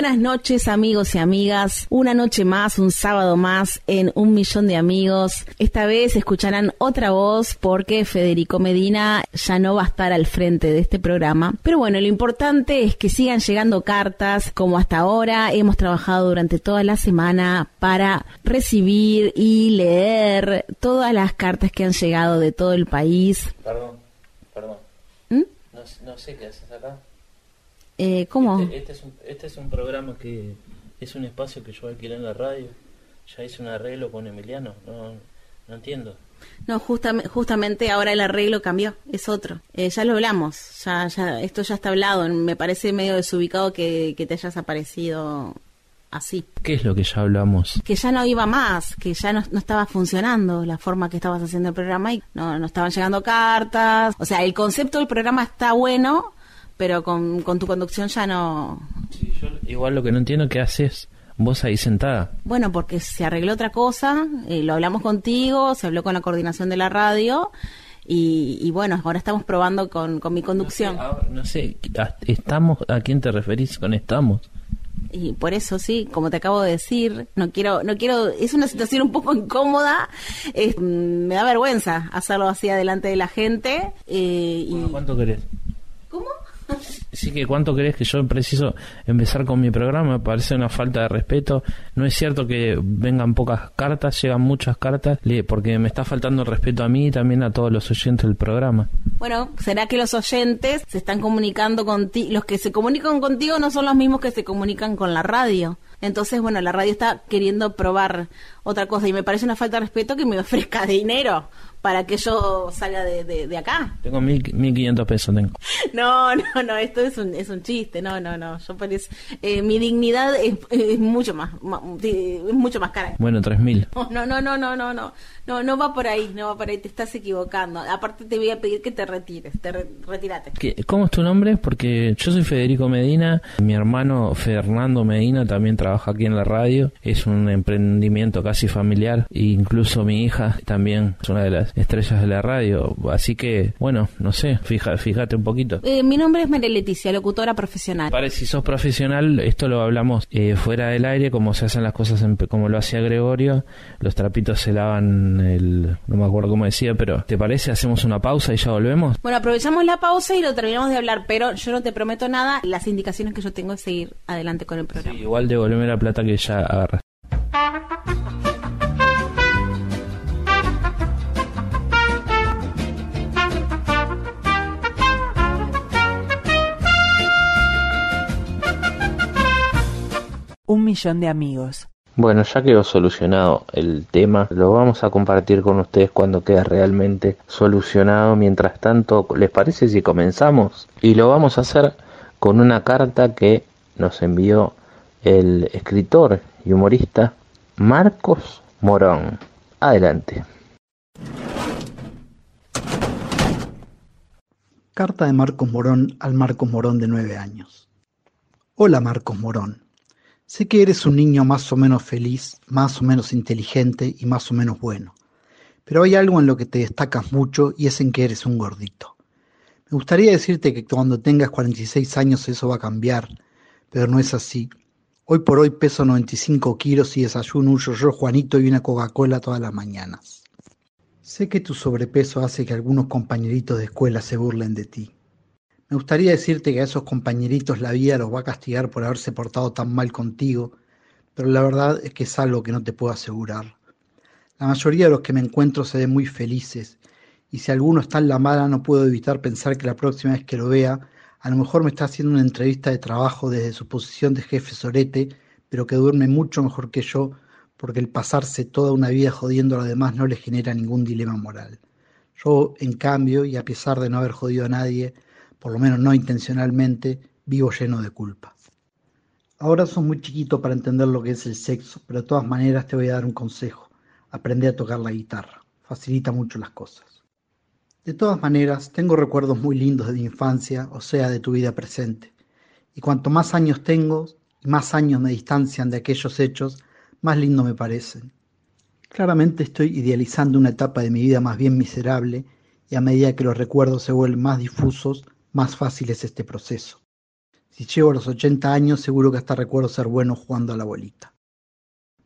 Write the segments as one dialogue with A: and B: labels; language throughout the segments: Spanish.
A: buenas noches amigos y amigas, una noche más, un sábado más en Un Millón de Amigos. Esta vez escucharán otra voz porque Federico Medina ya no va a estar al frente de este programa. Pero bueno, lo importante es que sigan llegando cartas como hasta ahora. Hemos trabajado durante toda la semana para recibir y leer todas las cartas que han llegado de todo el país.
B: Perdón, perdón.
A: ¿Mm?
B: No, no sé qué haces acá.
A: Eh, ¿Cómo?
B: Este, este es un, este es un programa que es un espacio que yo alquilé en la radio. Ya hice un arreglo con Emiliano. No, no entiendo.
A: No, justame- justamente ahora el arreglo cambió, es otro. Eh, ya lo hablamos, ya, ya, esto ya está hablado. Me parece medio desubicado que, que te hayas aparecido así.
B: ¿Qué es lo que ya hablamos?
A: Que ya no iba más, que ya no, no estaba funcionando la forma que estabas haciendo el programa y no, no estaban llegando cartas. O sea, el concepto del programa está bueno, pero con, con tu conducción ya no...
B: Sí, yo igual lo que no entiendo qué haces vos ahí sentada.
A: Bueno, porque se arregló otra cosa, eh, lo hablamos contigo, se habló con la coordinación de la radio y, y bueno, ahora estamos probando con, con mi conducción.
B: Ahora, no sé, estamos, ¿a quién te referís con estamos?
A: Y por eso sí, como te acabo de decir, no quiero, no quiero, es una situación un poco incómoda, eh, mm, me da vergüenza hacerlo así adelante de la gente. eh, y,
B: Bueno, ¿Cuánto querés?
A: ¿Cómo?
B: Sí que cuánto crees que yo preciso empezar con mi programa, me parece una falta de respeto. No es cierto que vengan pocas cartas, llegan muchas cartas, porque me está faltando el respeto a mí y también a todos los oyentes del programa.
A: Bueno, ¿será que los oyentes se están comunicando contigo? Los que se comunican contigo no son los mismos que se comunican con la radio. Entonces, bueno, la radio está queriendo probar otra cosa y me parece una falta de respeto que me ofrezca dinero para que yo salga de, de- de acá.
B: Tengo mil, mil quinientos pesos, tengo.
A: No, no, no, esto es un, es un chiste, no, no, no. Yo por eso- eh, mi dignidad es, es mucho más, es mucho más cara.
B: Bueno, tres mil.
A: No, no, no, no, no, no, no, no va por ahí, no va por ahí, te estás equivocando. Aparte te voy a pedir que te retires, te re- retírate.
B: ¿Qué- ¿Cómo es tu nombre? Porque yo soy Federico Medina, mi hermano Fernando Medina también trabaja aquí en la radio, es un emprendimiento casi familiar, e incluso mi hija también es una de las estrellas de la radio, así que bueno, no sé, fija, fíjate un poquito.
A: Eh, mi nombre es María Leticia, locutora profesional.
B: Parece, si sos profesional, esto lo hablamos eh, fuera del aire, como se hacen las cosas, en- como lo hacía Gregorio, los trapitos se lavan el, no me acuerdo cómo decía, pero ¿te parece? Hacemos una pausa y ya volvemos.
A: Bueno, aprovechamos la pausa y lo terminamos de hablar, pero yo no te prometo nada. Las indicaciones que yo tengo es seguir adelante con el programa.
B: Igual devolveme la plata que ya agarras.
C: Un millón de amigos.
B: Bueno, ya quedó solucionado el tema, lo vamos a compartir con ustedes cuando quede realmente solucionado. Mientras tanto, ¿les parece si comenzamos? Y lo vamos a hacer con una carta que nos envió el escritor y humorista Marcos Morón. Adelante.
D: Carta de Marcos Morón al Marcos Morón de nueve años. Hola Marcos Morón. Sé que eres un niño más o menos feliz, más o menos inteligente y más o menos bueno. Pero hay algo en lo que te destacas mucho y es en que eres un gordito. Me gustaría decirte que cuando tengas 46 años eso va a cambiar, pero no es así. Hoy por hoy peso 95 kilos y desayuno un yo Juanito y una Coca-Cola todas las mañanas. Sé que tu sobrepeso hace que algunos compañeritos de escuela se burlen de ti. Me gustaría decirte que a esos compañeritos la vida los va a castigar por haberse portado tan mal contigo, pero la verdad es que es algo que no te puedo asegurar. La mayoría de los que me encuentro se ven muy felices, y si alguno está en la mala no puedo evitar pensar que la próxima vez que lo vea, a lo mejor me está haciendo una entrevista de trabajo desde su posición de jefe sorete, pero que duerme mucho mejor que yo porque el pasarse toda una vida jodiendo a los demás no le genera ningún dilema moral. Yo, en cambio, y a pesar de no haber jodido a nadie, por lo menos no intencionalmente, vivo lleno de culpa. Ahora sos muy chiquito para entender lo que es el sexo, pero de todas maneras te voy a dar un consejo. Aprende a tocar la guitarra. Facilita mucho las cosas. De todas maneras, tengo recuerdos muy lindos de mi infancia, o sea, de tu vida presente. Y cuanto más años tengo y más años me distancian de aquellos hechos, más lindo me parecen. Claramente estoy idealizando una etapa de mi vida más bien miserable y a medida que los recuerdos se vuelven más difusos, más fácil es este proceso. Si llego a los 80 años, seguro que hasta recuerdo ser bueno jugando a la bolita.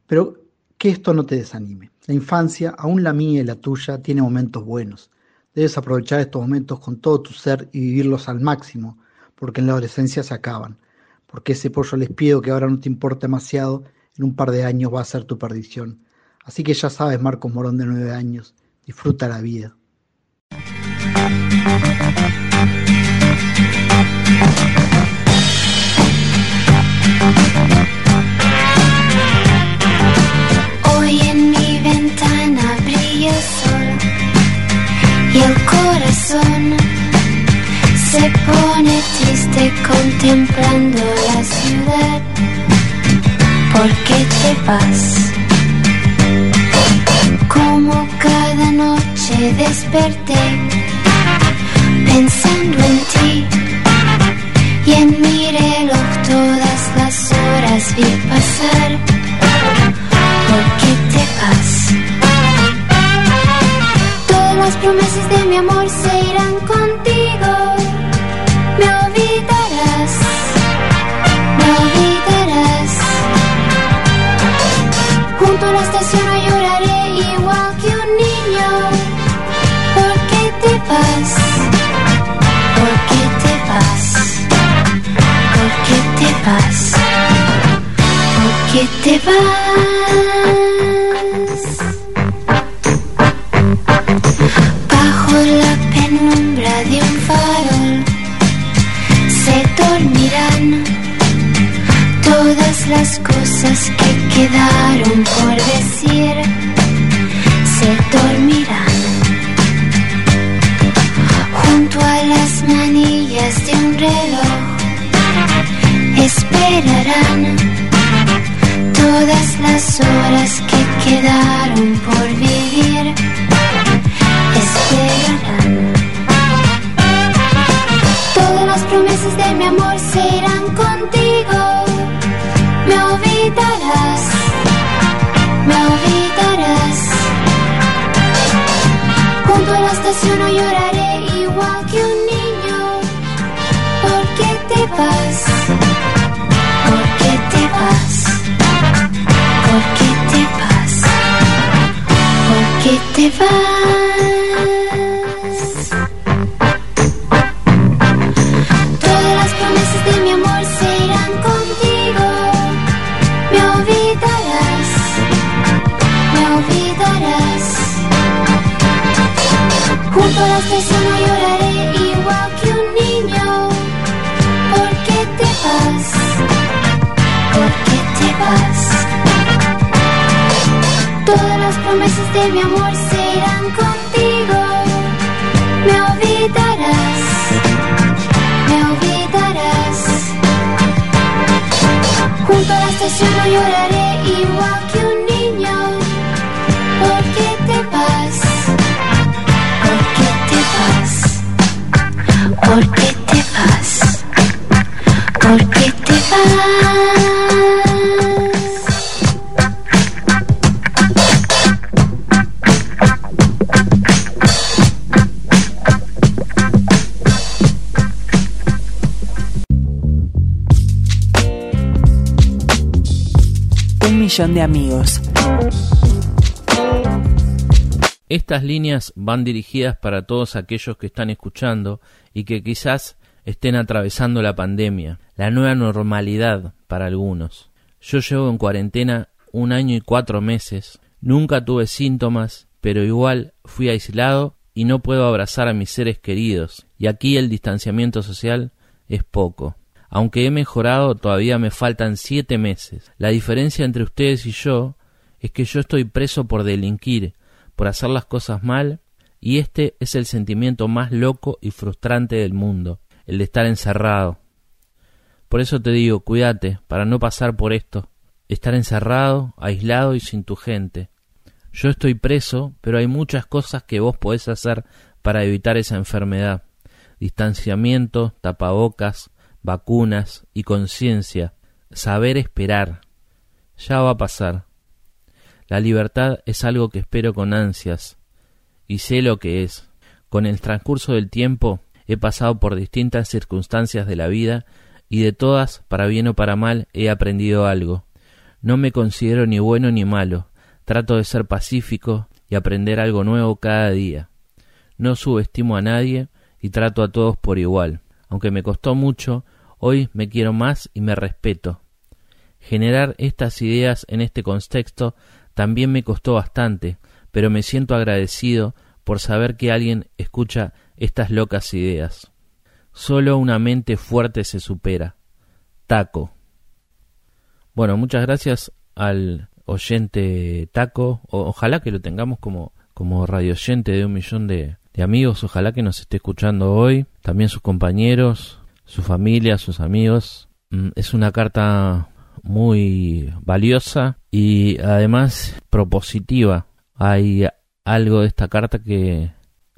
D: Pero que esto no te desanime. La infancia, aún la mía y la tuya, tiene momentos buenos. Debes aprovechar estos momentos con todo tu ser y vivirlos al máximo, porque en la adolescencia se acaban. Porque ese pollo les pido que ahora no te importe demasiado en un par de años va a ser tu perdición. Así que ya sabes, Marcos Morón de nueve años, disfruta la vida.
E: Hoy en mi ventana brilla el sol y el corazón se pone triste contemplando la ciudad. ¿por qué te vas? Como cada noche desperté pensando en ti y en mi reloj todas las horas vi pasar. ¿Por qué te vas? Todas las promesas de mi amor se irán contigo. Me qué Promesas de mi amor de
C: amigos.
B: Estas líneas van dirigidas para todos aquellos que están escuchando y que quizás estén atravesando la pandemia, la nueva normalidad para algunos. Yo llevo en cuarentena un año y cuatro meses, nunca tuve síntomas, pero igual fui aislado y no puedo abrazar a mis seres queridos, y aquí el distanciamiento social es poco. Aunque he mejorado, todavía me faltan siete meses. La diferencia entre ustedes y yo es que yo estoy preso por delinquir, por hacer las cosas mal, y este es el sentimiento más loco y frustrante del mundo, el de estar encerrado. Por eso te digo, cuídate, para no pasar por esto, estar encerrado, aislado y sin tu gente. Yo estoy preso, pero hay muchas cosas que vos podés hacer para evitar esa enfermedad. Distanciamiento, tapabocas, vacunas y conciencia, saber esperar. Ya va a pasar. La libertad es algo que espero con ansias, y sé lo que es. Con el transcurso del tiempo he pasado por distintas circunstancias de la vida, y de todas, para bien o para mal, he aprendido algo. No me considero ni bueno ni malo, trato de ser pacífico y aprender algo nuevo cada día. No subestimo a nadie y trato a todos por igual. Aunque me costó mucho, hoy me quiero más y me respeto. Generar estas ideas en este contexto también me costó bastante, pero me siento agradecido por saber que alguien escucha estas locas ideas. Solo una mente fuerte se supera. Taco. Bueno, muchas gracias al oyente Taco. O- ojalá que lo tengamos como, como radio oyente de un millón de, de amigos. Ojalá que nos esté escuchando hoy. También sus compañeros, su familia, sus amigos. Mm, Es una carta muy valiosa y además propositiva. Hay algo de esta carta que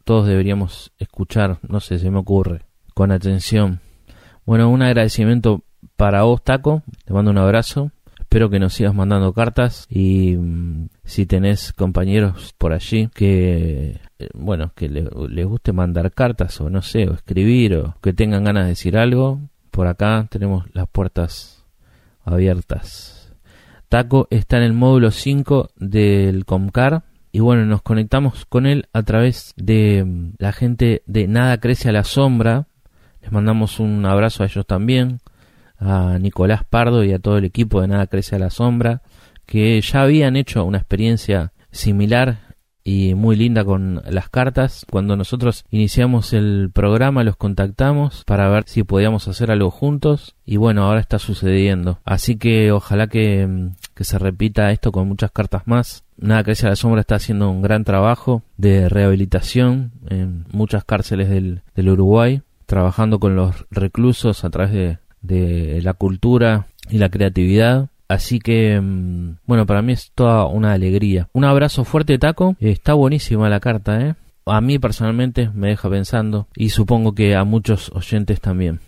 B: todos deberíamos escuchar, no sé, se me ocurre, con atención. Bueno, un agradecimiento para vos, Taco. Te mando un abrazo. Espero que nos sigas mandando cartas y mm, si tenés compañeros por allí que, eh, bueno, que le- les guste mandar cartas o no sé, o escribir o que tengan ganas de decir algo, por acá tenemos las puertas abiertas. Taco está en el módulo 5 del Comcar y bueno, nos conectamos con él a través de mm, la gente de Nada Crece a la Sombra. Les mandamos un abrazo a ellos también, a Nicolás Pardo y a todo el equipo de Nada Crece a la Sombra, que ya habían hecho una experiencia similar y muy linda con las cartas. Cuando nosotros iniciamos el programa los contactamos para ver si podíamos hacer algo juntos y bueno, ahora está sucediendo. Así que ojalá que, que se repita esto con muchas cartas más. Nada Crece a la Sombra está haciendo un gran trabajo de rehabilitación en muchas cárceles del, del Uruguay, trabajando con los reclusos a través de, de la cultura y la creatividad. Así que, mm, bueno, para mí es toda una alegría. Un abrazo fuerte, Taco. Está buenísima la carta, ¿eh? A mí personalmente me deja pensando y supongo que a muchos oyentes también.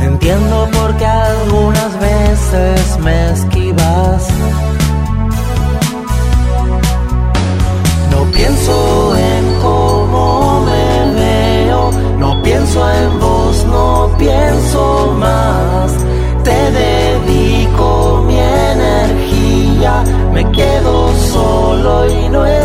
F: Entiendo por qué algunas veces me esquivas. No pienso en cómo me veo, no pienso en vos, no pienso más. Te dedico mi energía, me quedo solo y no está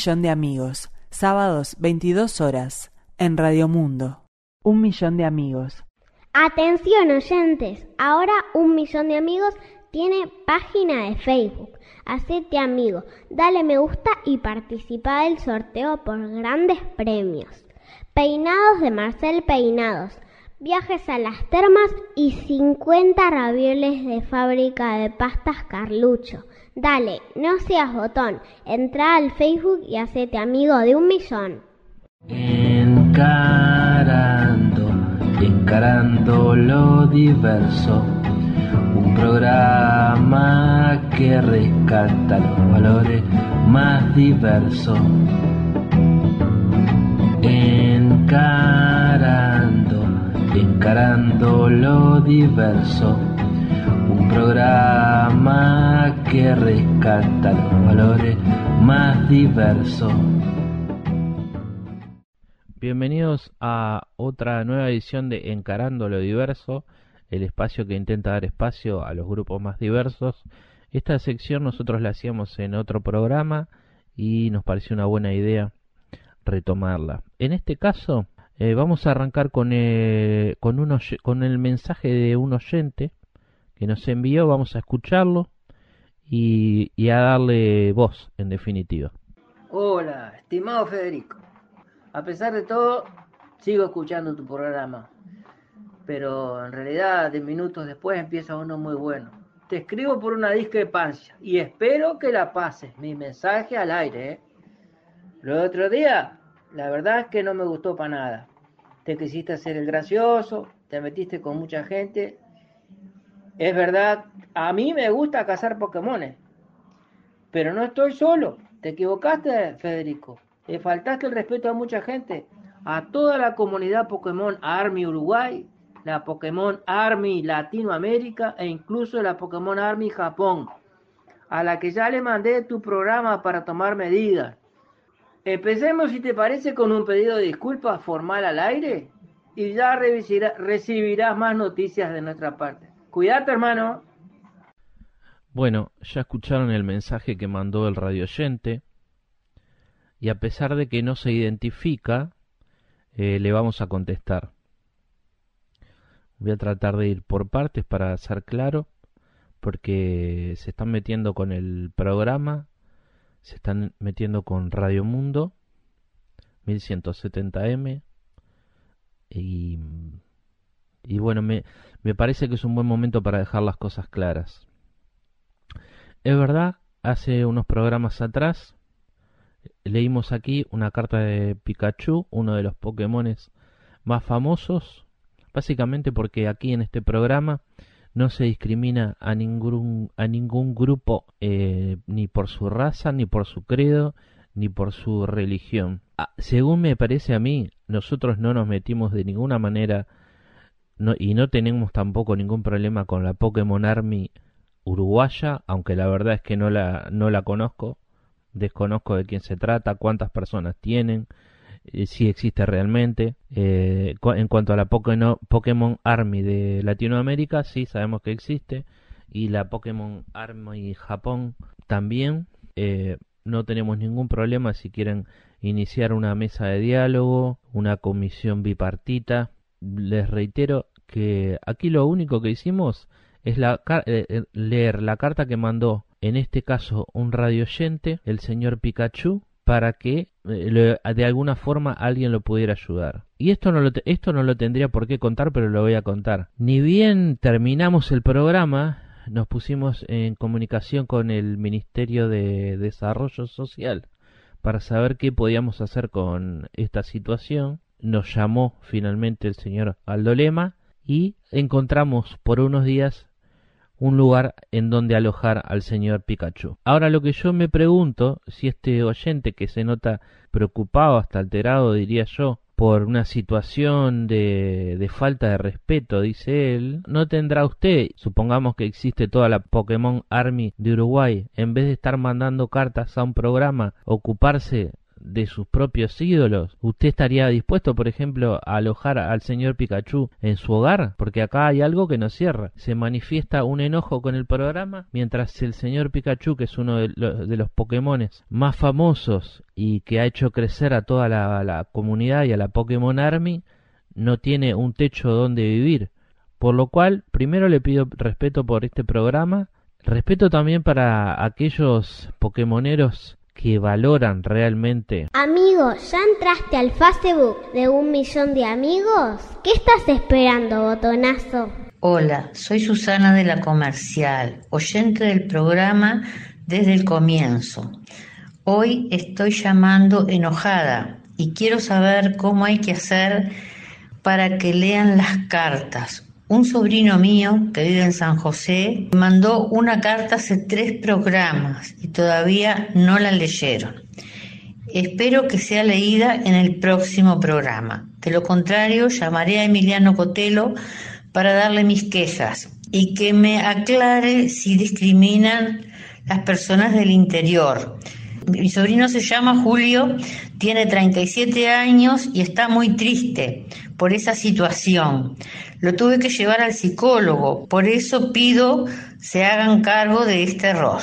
C: millón de amigos, sábados 22 horas, en Radio Mundo. Un millón de amigos.
G: Atención oyentes, ahora un millón de amigos tiene página de Facebook. Hacete amigo, dale me gusta y participa del sorteo por grandes premios. Peinados de Marcel Peinados, viajes a las termas y 50 ravioles de fábrica de pastas Carlucho. Dale, no seas botón, entra al Facebook y hacete amigo de un millón.
B: Encarando, encarando lo diverso. Un programa que rescata los valores más diversos. Encarando, encarando lo diverso. Un programa que rescata los valores más diversos. Bienvenidos a otra nueva edición de Encarando lo Diverso, el espacio que intenta dar espacio a los grupos más diversos. Esta sección nosotros la hacíamos en otro programa y nos pareció una buena idea retomarla. En este caso eh, vamos a arrancar con, eh, con, el mensaje de un oyente que nos envió, vamos a escucharlo y, a darle voz en definitiva.
H: Hola, estimado Federico. A pesar de todo, sigo escuchando tu programa. Pero en realidad, de minutos después empieza uno muy bueno. Te escribo por una discrepancia y espero que la pases. Mi mensaje al aire, ¿eh? Lo otro día, la verdad es que no me gustó para nada. Te quisiste hacer el gracioso, te metiste con mucha gente. Es verdad, a mí me gusta cazar Pokémones. Pero no estoy solo. Te equivocaste, Federico. Le faltaste el respeto a mucha gente. A toda la comunidad Pokémon Army Uruguay, la Pokémon Army Latinoamérica e incluso la Pokémon Army Japón, a la que ya le mandé tu programa para tomar medidas. Empecemos, si te parece, con un pedido de disculpas formal al aire y ya recibirás más noticias de nuestra parte. Cuídate, hermano.
B: Bueno, ya escucharon el mensaje que mandó el radioyente y a pesar de que no se identifica, eh, le vamos a contestar. Voy a tratar de ir por partes para ser claro, porque se están metiendo con el programa, se están metiendo con Radio Mundo 1170M y, y bueno, me, me parece que es un buen momento para dejar las cosas claras. Es verdad, hace unos programas atrás leímos aquí una carta de Pikachu, uno de los Pokémones más famosos, básicamente porque aquí en este programa no se discrimina a ningún, a ningún grupo eh, ni por su raza, ni por su credo, ni por su religión. Ah, según me parece a mí, nosotros no nos metimos de ninguna manera y no tenemos tampoco ningún problema con la Pokémon Army uruguaya, aunque la verdad es que no la, no la conozco, desconozco de quién se trata, cuántas personas tienen, eh, si existe realmente. Eh, en cuanto a la Pokémon, Pokémon Army de Latinoamérica, sí sabemos que existe, y la Pokémon Army Japón también. Eh, no tenemos ningún problema si quieren iniciar una mesa de diálogo, una comisión bipartita. Les reitero que aquí lo único que hicimos es la, eh, eh, leer la carta que mandó, en este caso, un radioyente, el señor Pikachu, para que eh, de alguna forma alguien lo pudiera ayudar. Y esto no, lo esto no lo tendría por qué contar, pero lo voy a contar. Ni bien terminamos el programa, nos pusimos en comunicación con el Ministerio de Desarrollo Social para saber qué podíamos hacer con esta situación. Nos llamó finalmente el señor Aldo Lema y encontramos por unos días un lugar en donde alojar al señor Pikachu. Ahora lo que yo me pregunto, si este oyente que se nota preocupado, hasta alterado diría yo, por una situación de, de falta de respeto, dice él, no tendrá usted, supongamos que existe toda la Pokémon Army de Uruguay, en vez de estar mandando cartas a un programa, ocuparse de sus propios ídolos. ¿Usted estaría dispuesto, por ejemplo, a alojar al señor Pikachu en su hogar? Porque acá hay algo que nos cierra. Se manifiesta un enojo con el programa, mientras el señor Pikachu, que es uno de los, de los Pokémones más famosos y que ha hecho crecer a toda la, la comunidad y a la Pokémon Army, no tiene un techo donde vivir. Por lo cual, primero le pido respeto por este programa, respeto también para aquellos Pokémoneros que valoran realmente.
G: Amigo, ¿ya entraste al Facebook de un millón de amigos? ¿Qué estás esperando, botonazo?
I: Hola, soy Susana de la Comercial, oyente del programa desde el comienzo. Hoy estoy llamando enojada y quiero saber cómo hay que hacer para que lean las cartas. Un sobrino mío que vive en San José mandó una carta hace tres programas y todavía no la leyeron. Espero que sea leída en el próximo programa. De lo contrario, llamaré a Emiliano Cotelo para darle mis quejas y que me aclare si discriminan las personas del interior. Mi sobrino se llama Julio, tiene 37 años y está muy triste por esa situación. Lo tuve que llevar al psicólogo, por eso pido se hagan cargo de este error.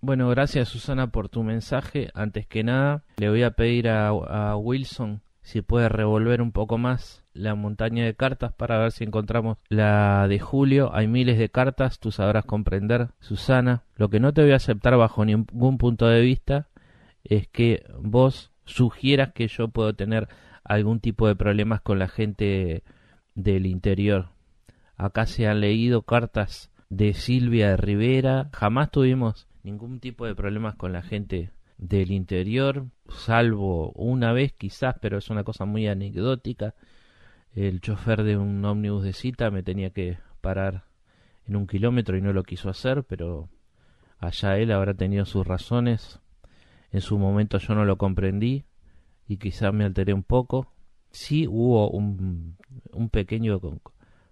B: Bueno, gracias Susana por tu mensaje. Antes que nada, le voy a pedir a, a Wilson si puede revolver un poco más la montaña de cartas para ver si encontramos la de Julio. Hay miles de cartas, tú sabrás comprender, Susana. Lo que no te voy a aceptar bajo ningún punto de vista es que vos sugieras que yo puedo tener algún tipo de problemas con la gente del interior. Acá se han leído cartas de Silvia Rivera. Jamás tuvimos ningún tipo de problemas con la gente del interior, salvo una vez quizás, pero es una cosa muy anecdótica. El chofer de un ómnibus de cita me tenía que parar en un kilómetro y no lo quiso hacer, pero allá él habrá tenido sus razones. En su momento yo no lo comprendí y quizás me alteré un poco. Sí hubo un, un pequeño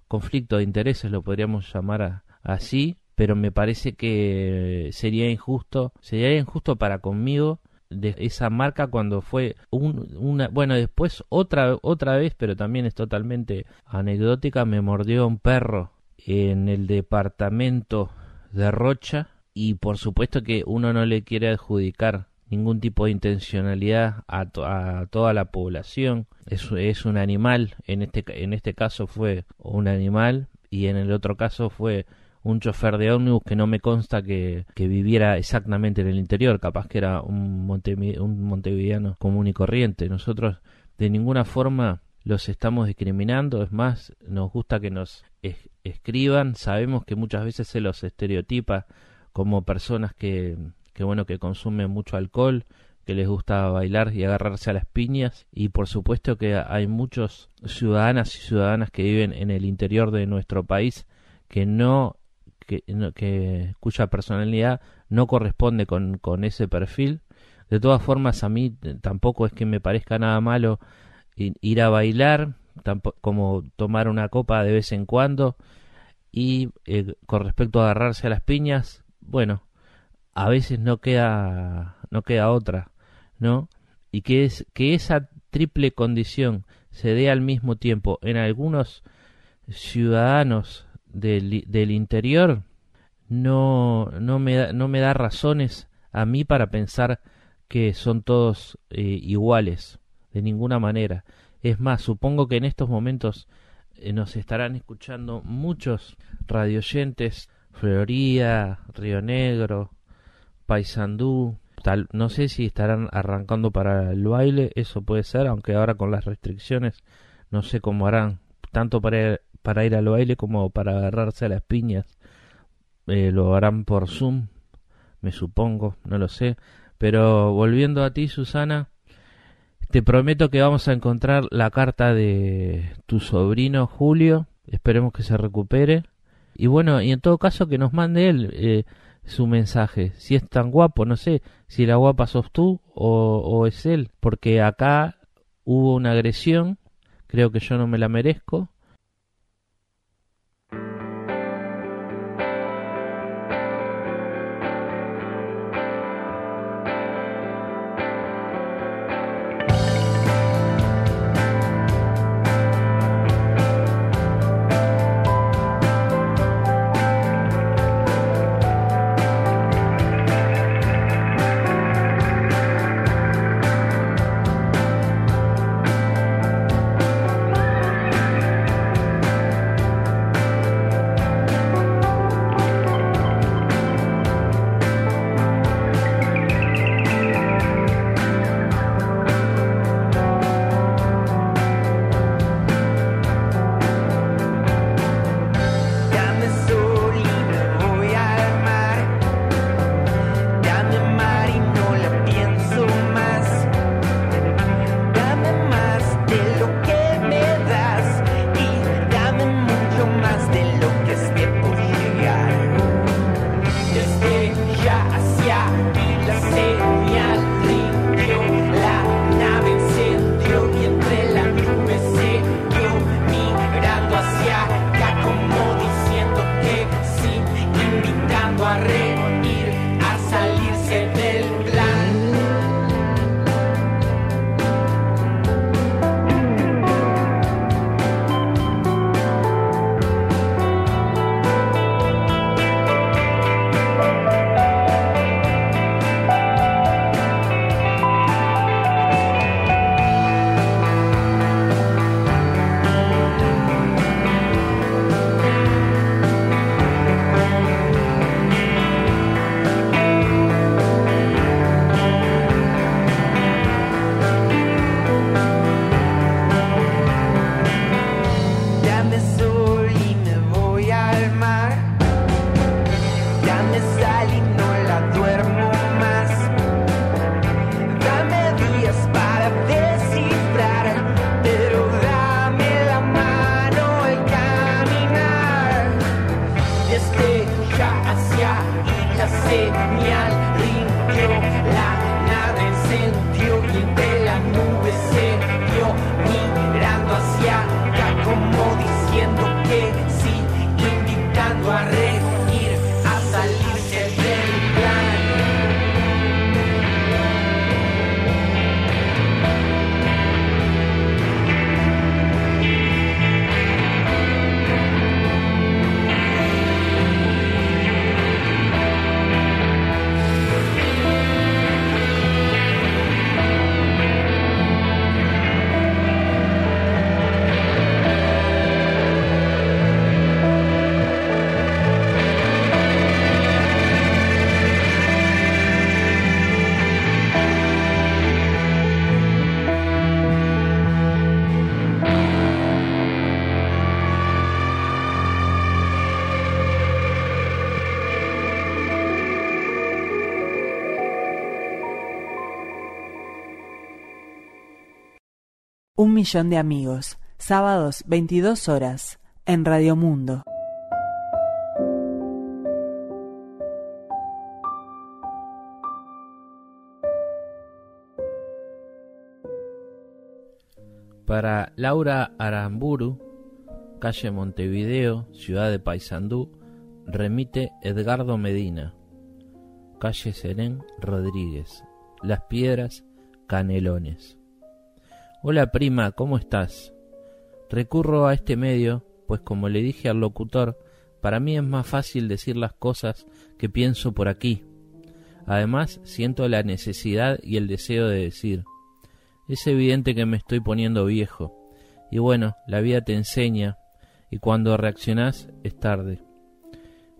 B: conflicto de intereses, lo podríamos llamar así, pero me parece que sería injusto, sería injusto para conmigo de esa marca cuando fue una bueno después otra otra vez pero también es totalmente anecdótica me mordió un perro en el departamento de Rocha y por supuesto que uno no le quiere adjudicar ningún tipo de intencionalidad a, a toda la población. Es, un animal en este en este caso fue un animal y en el otro caso fue un chofer de ómnibus que no me consta que, que, viviera exactamente en el interior, capaz que era un, un montevideano común y corriente. Nosotros de ninguna forma los estamos discriminando, es más, nos gusta que nos es escriban, sabemos que muchas veces se los estereotipa como personas que, que bueno, que consumen mucho alcohol, que les gusta bailar y agarrarse a las piñas y por supuesto que hay muchos ciudadanas y ciudadanas que viven en el interior de nuestro país que no que, cuya personalidad no corresponde con, con ese perfil. De todas formas, a mí tampoco es que me parezca nada malo ir a bailar, como tomar una copa de vez en cuando. Y eh, con respecto a agarrarse a las piñas, bueno, a veces no queda, no queda otra, ¿no? Y que, es, que esa triple condición se dé al mismo tiempo en algunos ciudadanos del, del interior no, no, me da, no me da razones a mí para pensar que son todos eh, iguales, de ninguna manera. Es más, supongo que en estos momentos eh, nos estarán escuchando muchos radioyentes, Florida, Río Negro, Paysandú, tal, no sé si estarán arrancando para el baile, eso puede ser, aunque ahora con las restricciones no sé cómo harán, tanto para para ir al baile como para agarrarse a las piñas. Eh, lo harán por Zoom, me supongo, no lo sé. Pero volviendo a ti, Susana, te prometo que vamos a encontrar la carta de tu sobrino Julio. Esperemos que se recupere. Y bueno, y en todo caso que nos mande él eh, su mensaje. Si es tan guapo, no sé si la guapa sos tú o, o es él. Porque acá hubo una agresión. Creo que yo no me la merezco.
C: Millón de amigos. Sábados, 22 horas. En Radio Mundo.
B: Para Laura Aramburu, calle Montevideo, ciudad de Paysandú, remite Edgardo Medina, calle Serén Rodríguez, Las Piedras, Canelones. Hola prima, ¿cómo estás? Recurro a este medio, pues como le dije al locutor, para mí es más fácil decir las cosas que pienso por aquí. Además, siento la necesidad y el deseo de decir. Es evidente que me estoy poniendo viejo. Y bueno, la vida te enseña, y cuando reaccionás es tarde.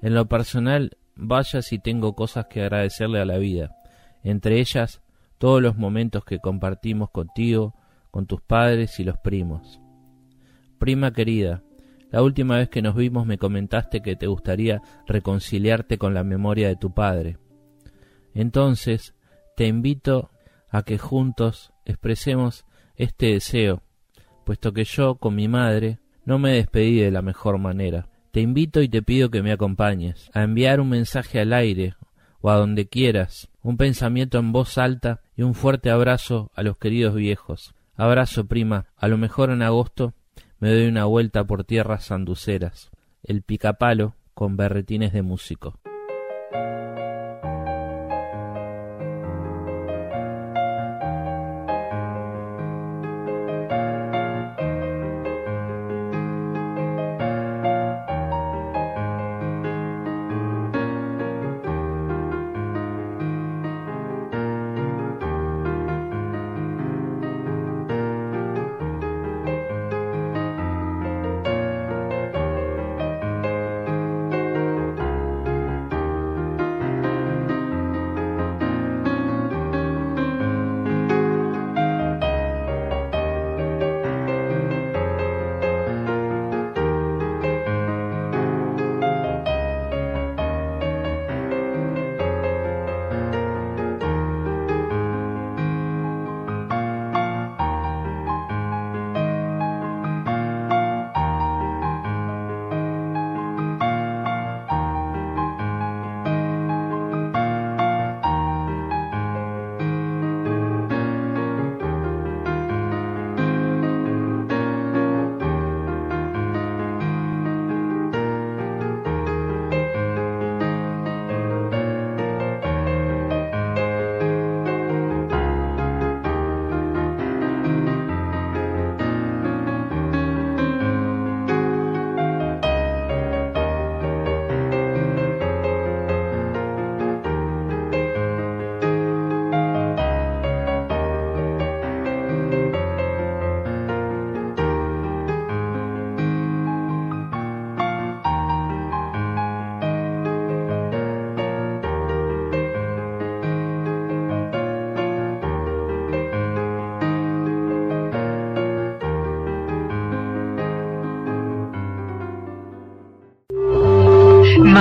B: En lo personal, vaya si tengo cosas que agradecerle a la vida, entre ellas todos los momentos que compartimos contigo, con tus padres y los primos. Prima querida, la última vez que nos vimos me comentaste que te gustaría reconciliarte con la memoria de tu padre. Entonces, te invito a que juntos expresemos este deseo, puesto que yo, con mi madre, no me despedí de la mejor manera. Te invito y te pido que me acompañes, a enviar un mensaje al aire o a donde quieras, un pensamiento en voz alta y un fuerte abrazo a los queridos viejos. Abrazo, prima, a lo mejor en agosto me doy una vuelta por tierras sanduceras, el picapalo con berretines de músico.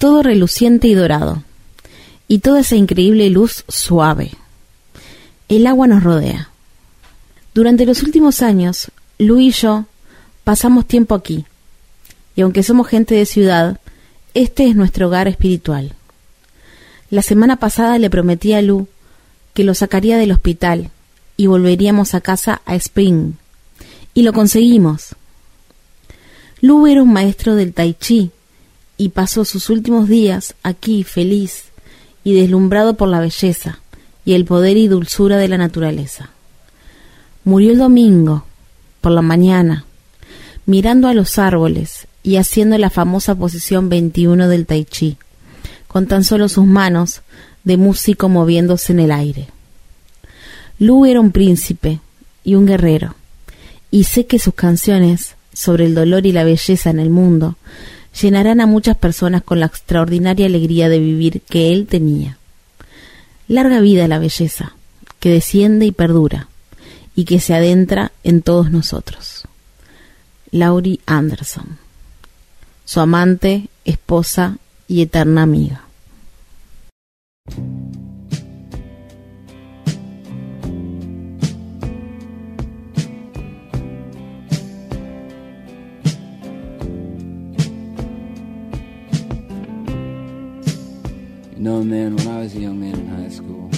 A: Todo reluciente y dorado. Y toda esa increíble luz suave. El agua nos rodea. Durante los últimos años, Lu y yo pasamos tiempo aquí. Y aunque somos gente de ciudad, este es nuestro hogar espiritual. La semana pasada le prometí a Lu que lo sacaría del hospital y volveríamos a casa a Spring. Y lo conseguimos. Lu era un maestro del tai chi y pasó sus últimos días aquí feliz y deslumbrado por la belleza y el poder y dulzura de la naturaleza. Murió el domingo, por la mañana, mirando a los árboles y haciendo la famosa posición 21 del tai chi, con tan solo sus manos de músico moviéndose en el aire. Lu era un príncipe y un guerrero, y sé que sus canciones sobre el dolor y la belleza en el mundo llenarán a muchas personas con la extraordinaria alegría de vivir que él tenía. Larga vida la belleza, que desciende y perdura, y que se adentra en todos nosotros. Laurie Anderson, su amante, esposa y eterna amiga.
J: Know, man, when I was a young man in high school,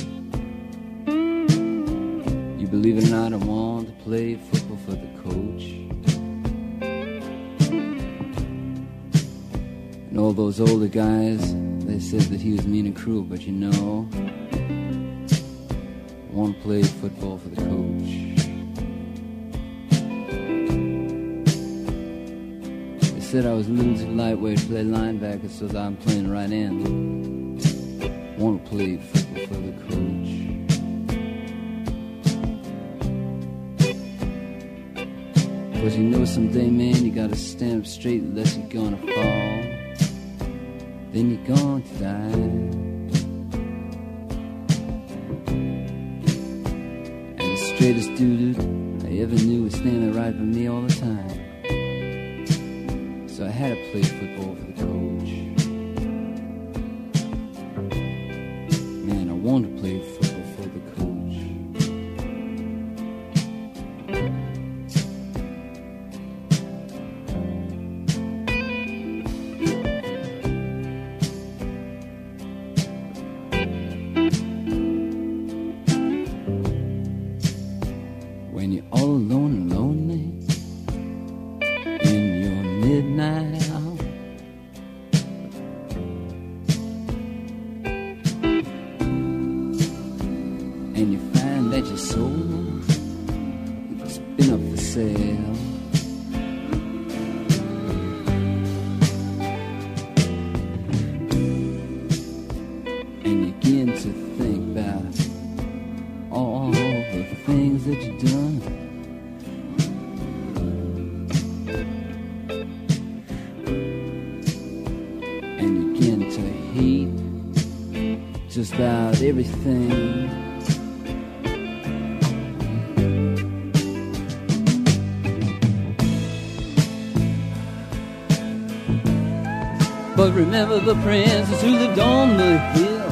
J: you believe it or not, I wanted to play football for the coach. And all those older guys, they said that he was mean and cruel, but you know, I want to play football for the coach. They said I was a little too lightweight to play linebacker, so I'm playing right end want to play football for the coach. Cause you know someday, man, you gotta stand up straight unless you're gonna fall. Then you're to die. And the straightest dude I ever knew was standing right by me all the time. So I had to play everything. But remember the princess who lived on the hill.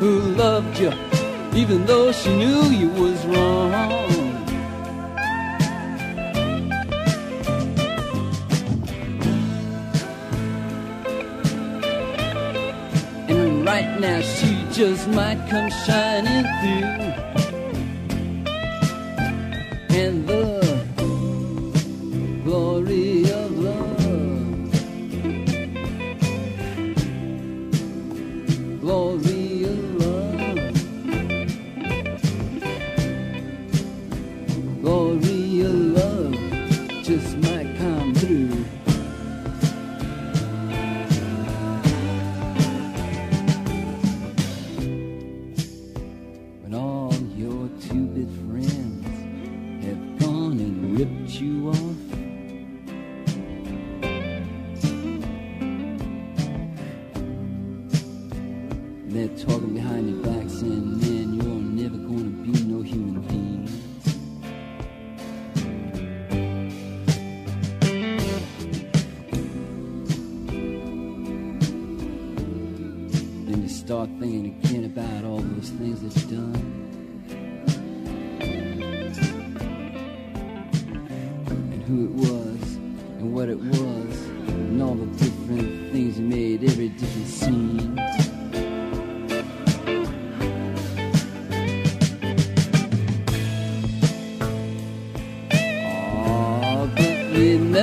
J: Who loved you even though she knew you was wrong. Might come shining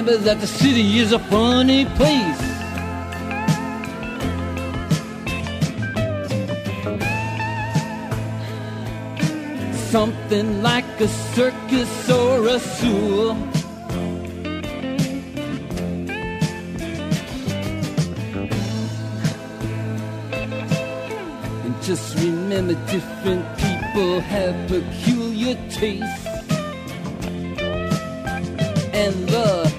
J: remember that the city is a funny place. Something like a circus or a zoo. And just remember different people have peculiar tastes. And the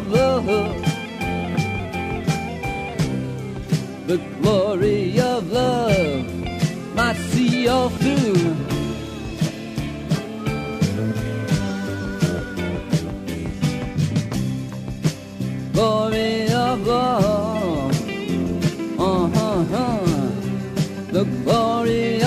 J: love. The glory of love might see you through. Glory of love. Uh-huh, huh. The glory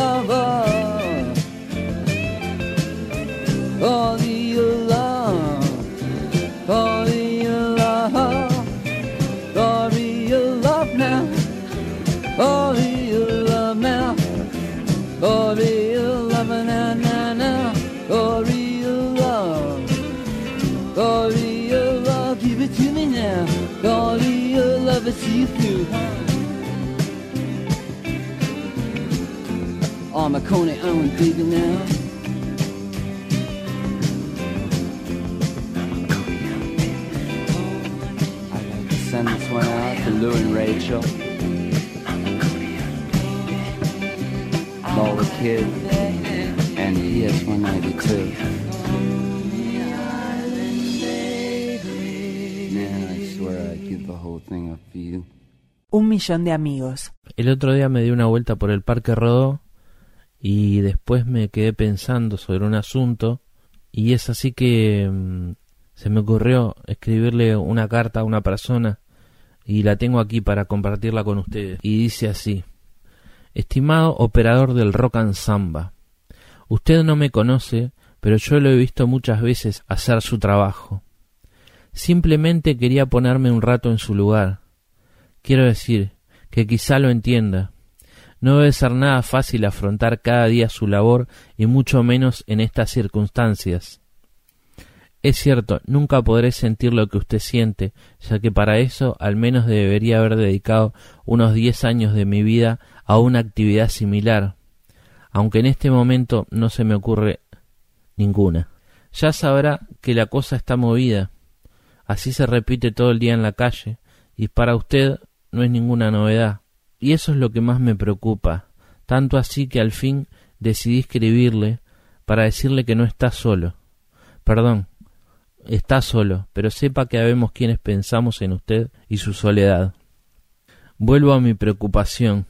J: Oh, my Coney Island baby now. I'd like to send this one out to Lou and Rachel. Lola Kid and PS 192. Man, I swear I'd give the whole thing up for you.
C: Un millón de amigos.
B: El otro día me di una vuelta por el Parque Rodó y después me quedé pensando sobre un asunto y es así que mm, se me ocurrió escribirle una carta a una persona y la tengo aquí para compartirla con ustedes. Y dice así, estimado operador del rock and samba, usted no me conoce, pero yo lo he visto muchas veces hacer su trabajo. Simplemente quería ponerme un rato en su lugar. Quiero decir, que quizá lo entienda. No debe ser nada fácil afrontar cada día su labor y mucho menos en estas circunstancias. Es cierto, nunca podré sentir lo que usted siente, ya que para eso al menos debería haber dedicado unos diez años de mi vida a una actividad similar, aunque en este momento no se me ocurre ninguna. Ya sabrá que la cosa está movida, así se repite todo el día en la calle, y para usted no es ninguna novedad. Y eso es lo que más me preocupa, tanto así que al fin decidí escribirle para decirle que no está solo. Perdón, está solo, pero sepa que habemos quienes pensamos en usted y su soledad. Vuelvo a mi preocupación.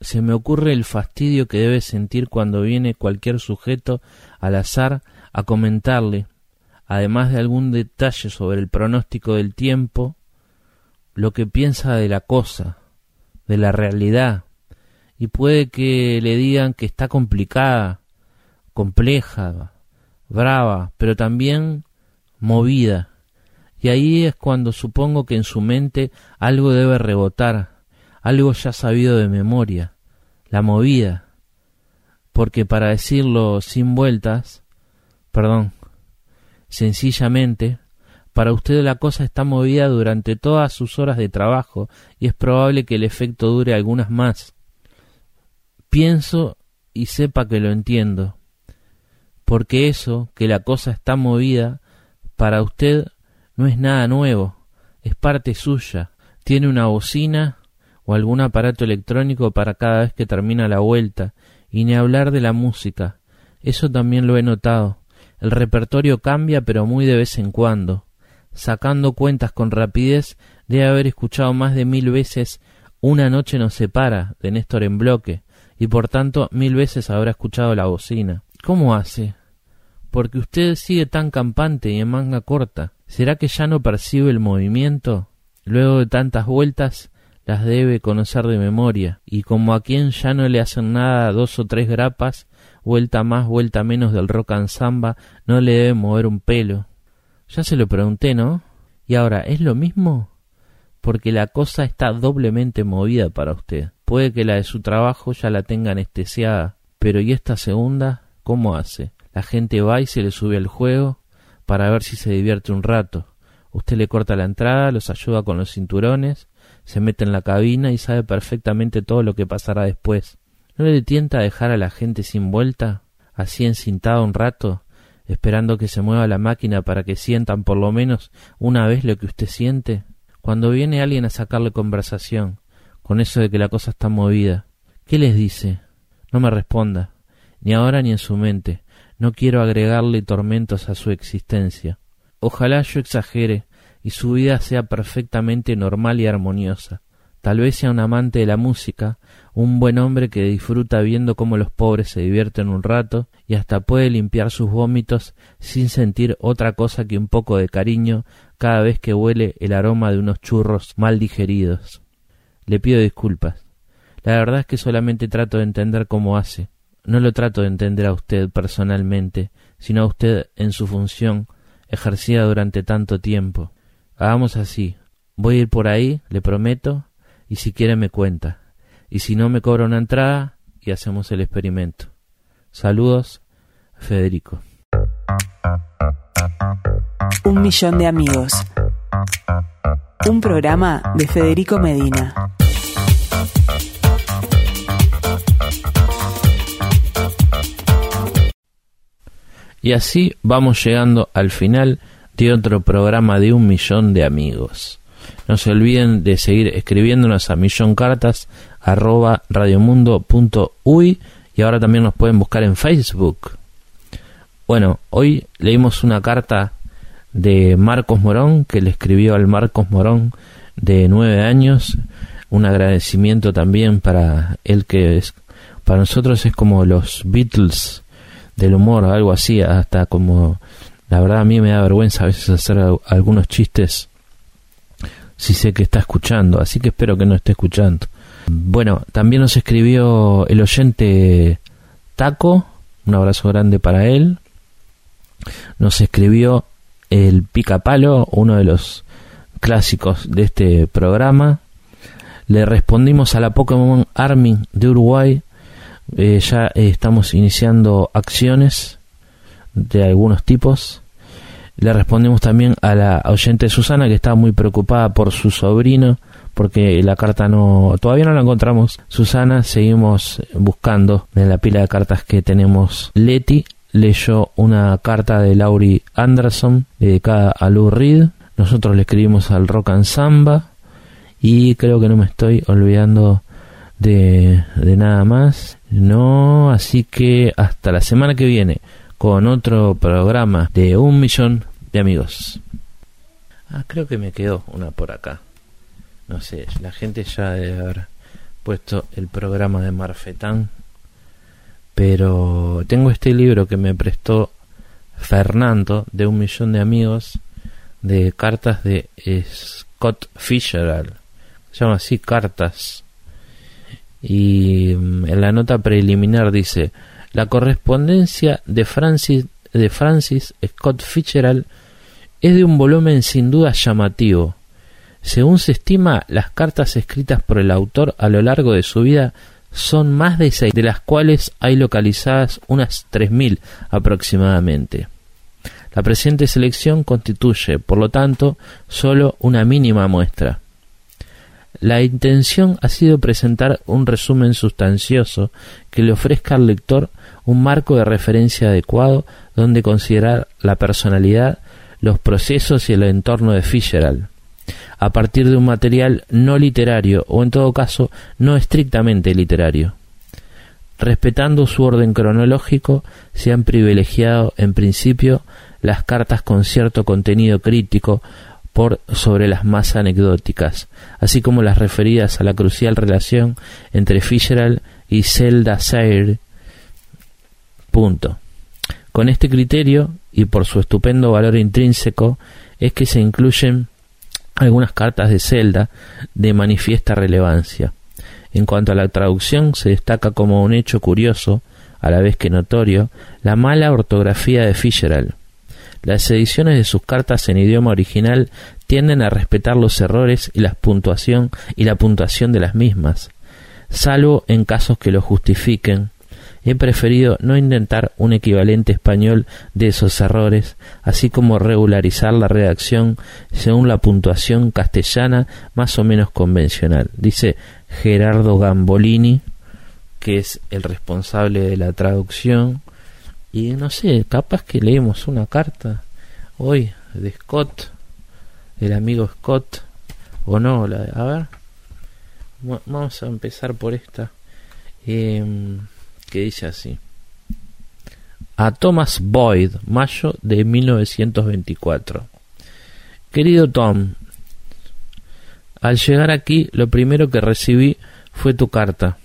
B: Se me ocurre el fastidio que debe sentir cuando viene cualquier sujeto al azar a comentarle, además de algún detalle sobre el pronóstico del tiempo, lo que piensa de la cosa, de la realidad, y puede que le digan que está complicada, compleja, brava, pero también movida. Y ahí es cuando supongo que en su mente algo debe rebotar, algo ya sabido de memoria, la movida. Porque para decirlo sin vueltas, perdón, Sencillamente, para usted la cosa está movida durante todas sus horas de trabajo y es probable que el efecto dure algunas más. Pienso y sepa que lo entiendo, porque eso, que la cosa está movida, para usted no es nada nuevo, es parte suya. Tiene una bocina o algún aparato electrónico para cada vez que termina la vuelta, y ni hablar de la música. Eso también lo he notado. El repertorio cambia pero muy de vez en cuando. Sacando cuentas con rapidez, debe haber escuchado más de mil veces Una noche nos separa de Néstor en bloque, y por tanto mil veces habrá escuchado la bocina. ¿Cómo hace? Porque usted sigue tan campante y en manga corta. ¿Será que ya no percibe el movimiento? Luego de tantas vueltas, las debe conocer de memoria, y como a quien ya no le hacen nada dos o tres grapas, vuelta más, vuelta menos del rock and samba, no le debe mover un pelo. Ya se lo pregunté, ¿no? Y ahora, ¿es lo mismo? Porque la cosa está doblemente movida para usted. Puede que la de su trabajo ya la tenga anestesiada, pero ¿y esta segunda? ¿Cómo hace? La gente va y se le sube al juego para ver si se divierte un rato. Usted le corta la entrada, los ayuda con los cinturones, se mete en la cabina y sabe perfectamente todo lo que pasará después. ¿No le tienta dejar a la gente sin vuelta, así encintada un rato, esperando que se mueva la máquina para que sientan por lo menos una vez lo que usted siente? Cuando viene alguien a sacarle conversación, con eso de que la cosa está movida, ¿qué les dice? No me responda, ni ahora ni en su mente. No quiero agregarle tormentos a su existencia. Ojalá yo exagere y su vida sea perfectamente normal y armoniosa. Tal vez sea un amante de la música, un buen hombre que disfruta viendo cómo los pobres se divierten un rato y hasta puede limpiar sus vómitos sin sentir otra cosa que un poco de cariño cada vez que huele el aroma de unos churros mal digeridos. Le pido disculpas. La verdad es que solamente trato de entender cómo hace. No lo trato de entender a usted personalmente, sino a usted en su función ejercida durante tanto tiempo. Hagamos así. Voy a ir por ahí, le prometo, y si quiere me cuenta. Y si no me cobra una entrada y hacemos el experimento. Saludos, Federico.
C: Un millón de amigos. Un programa de Federico Medina.
B: Y así vamos llegando al final de otro programa de un millón de amigos. No se olviden de seguir escribiéndonos a milloncartas arroba radiomundo.uy y ahora también nos pueden buscar en Facebook. Bueno, hoy leímos una carta de Marcos Morón que le escribió al Marcos Morón de nueve años. Un agradecimiento también para él que es, para nosotros es como los Beatles del humor, algo así, hasta como la verdad a mí me da vergüenza a veces hacer algunos chistes si sé que está escuchando, así que espero que no esté escuchando. Bueno, también nos escribió el oyente Taco, un abrazo grande para él. Nos escribió el Picapalo, uno de los clásicos de este programa. Le respondimos a la Pokémon Army de Uruguay. Eh, ya estamos iniciando acciones de algunos tipos. Le respondimos también a la oyente Susana que estaba muy preocupada por su sobrino porque la carta no todavía no la encontramos. Susana, seguimos buscando en la pila de cartas que tenemos. Leti leyó una carta de Laurie Anderson dedicada a Lou Reed. Nosotros le escribimos al Rock and Samba y creo que no me estoy olvidando de, de nada más. No, así que hasta la semana que viene con otro programa de un millón de amigos. Ah, creo que me quedó una por acá. No sé, la gente ya debe haber puesto el programa de Marfetán. Pero tengo este libro que me prestó Fernando de un millón de amigos de cartas de Scott Fitzgerald. Se llama así Cartas. Y mm, en la nota preliminar dice la correspondencia de Francis, de Francis Scott Fitzgerald es de un volumen sin duda llamativo. Según se estima, las cartas escritas por el autor a lo largo de su vida son más de seis, de las cuales hay localizadas unas tres mil aproximadamente. La presente selección constituye, por lo tanto, solo una mínima muestra. La intención ha sido presentar un resumen sustancioso que le ofrezca al lector un marco de referencia adecuado donde considerar la personalidad, los procesos y el entorno de Fitzgerald, a partir de un material no literario o en todo caso no estrictamente literario. Respetando su orden cronológico, se han privilegiado en principio las cartas con cierto contenido crítico por sobre las más anecdóticas, así como las referidas a la crucial relación entre Fitzgerald y Zelda Sayre. Punto. Con este criterio, y por su estupendo valor intrínseco, es que se incluyen algunas cartas de Zelda de manifiesta relevancia. En cuanto a la traducción, se destaca como un hecho curioso, a la vez que notorio, la mala ortografía de Fitzgerald. Las ediciones de sus cartas en idioma original tienden a respetar los errores y la puntuación y la puntuación de las mismas, salvo en casos que lo justifiquen. He preferido no intentar un equivalente español de esos errores, así como regularizar la redacción según la puntuación castellana más o menos convencional. Dice Gerardo Gambolini, que es el responsable de la traducción y no sé, capaz que leemos una carta hoy de Scott, el amigo Scott, o no, la, a ver, vamos a empezar por esta, em, que dice así. A Thomas Boyd, mayo de 1924. Querido Tom, al llegar aquí lo primero que recibí fue tu carta.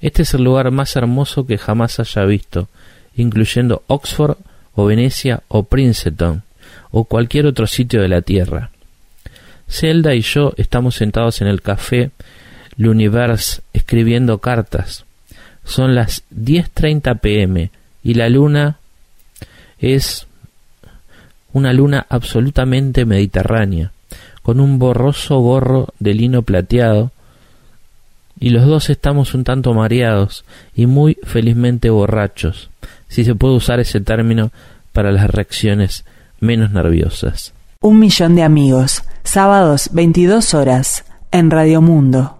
B: Este es el lugar más hermoso que jamás haya visto incluyendo Oxford o Venecia o Princeton o cualquier otro sitio de la Tierra. Zelda y yo estamos sentados en el café L'Universe escribiendo cartas. Son las 10.30 pm y la luna es una luna absolutamente mediterránea, con un borroso gorro de lino plateado, y los dos estamos un tanto mareados y muy felizmente borrachos si se puede usar ese término para las reacciones menos nerviosas.
C: Un millón de amigos, sábados 22 horas, en Radio Mundo.